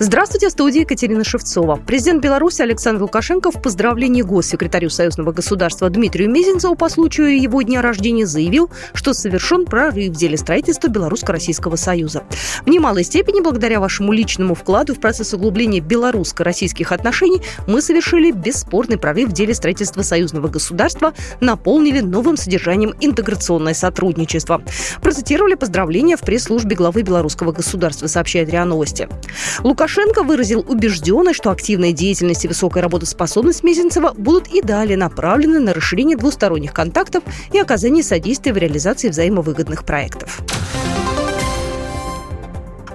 Здравствуйте, в студии Екатерина Шевцова. Президент Беларуси Александр Лукашенко в поздравлении госсекретарю Союзного государства Дмитрию Мезенцеву по случаю его дня рождения заявил, что совершен прорыв в деле строительства Белорусско-Российского Союза. В немалой степени, благодаря вашему личному вкладу в процесс углубления белорусско-российских отношений, мы совершили бесспорный прорыв в деле строительства союзного государства, наполнили новым содержанием интеграционное сотрудничество. Процитировали поздравления в пресс-службе главы белорусского государства, сообщает РИА Новости. Лукашенко Лукашенко выразил убежденность, что активная деятельность и высокая работоспособность Мезенцева будут и далее направлены на расширение двусторонних контактов и оказание содействия в реализации взаимовыгодных проектов.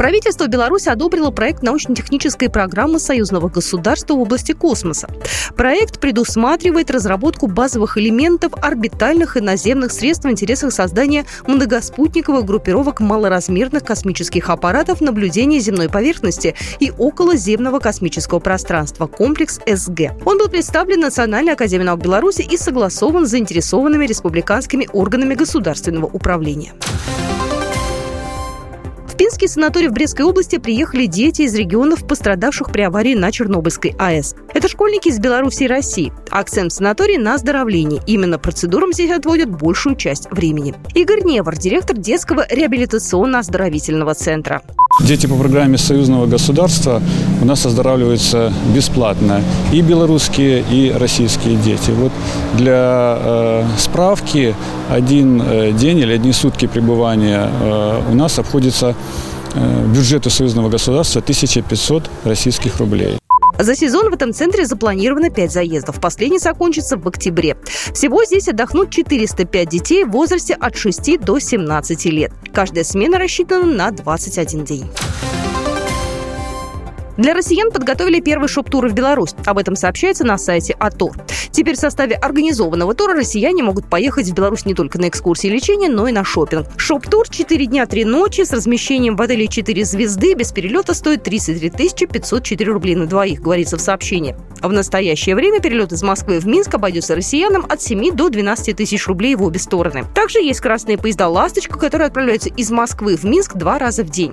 Правительство Беларуси одобрило проект научно-технической программы союзного государства в области космоса. Проект предусматривает разработку базовых элементов орбитальных и наземных средств в интересах создания многоспутниковых группировок малоразмерных космических аппаратов наблюдения земной поверхности и околоземного космического пространства комплекс СГ. Он был представлен Национальной академией наук Беларуси и согласован с заинтересованными республиканскими органами государственного управления. Пинский санаторий в Брестской области приехали дети из регионов, пострадавших при аварии на Чернобыльской АЭС. Это школьники из Беларуси и России. Акцент в санатории на оздоровлении. Именно процедурам здесь отводят большую часть времени. Игорь Невар, директор детского реабилитационно-оздоровительного центра. Дети по программе союзного государства у нас оздоравливаются бесплатно. И белорусские, и российские дети. Вот для э, справки один э, день или одни сутки пребывания э, у нас обходится э, бюджету союзного государства 1500 российских рублей. За сезон в этом центре запланировано 5 заездов. Последний закончится в октябре. Всего здесь отдохнут 405 детей в возрасте от 6 до 17 лет. Каждая смена рассчитана на 21 день. Для россиян подготовили первый шоп-тур в Беларусь. Об этом сообщается на сайте АТОР. Теперь в составе организованного тура россияне могут поехать в Беларусь не только на экскурсии и лечение, но и на шопинг. Шоп-тур 4 дня 3 ночи с размещением в отеле 4 звезды без перелета стоит 33 504 рублей на двоих, говорится в сообщении. В настоящее время перелет из Москвы в Минск обойдется россиянам от 7 до 12 тысяч рублей в обе стороны. Также есть красные поезда «Ласточка», которые отправляются из Москвы в Минск два раза в день.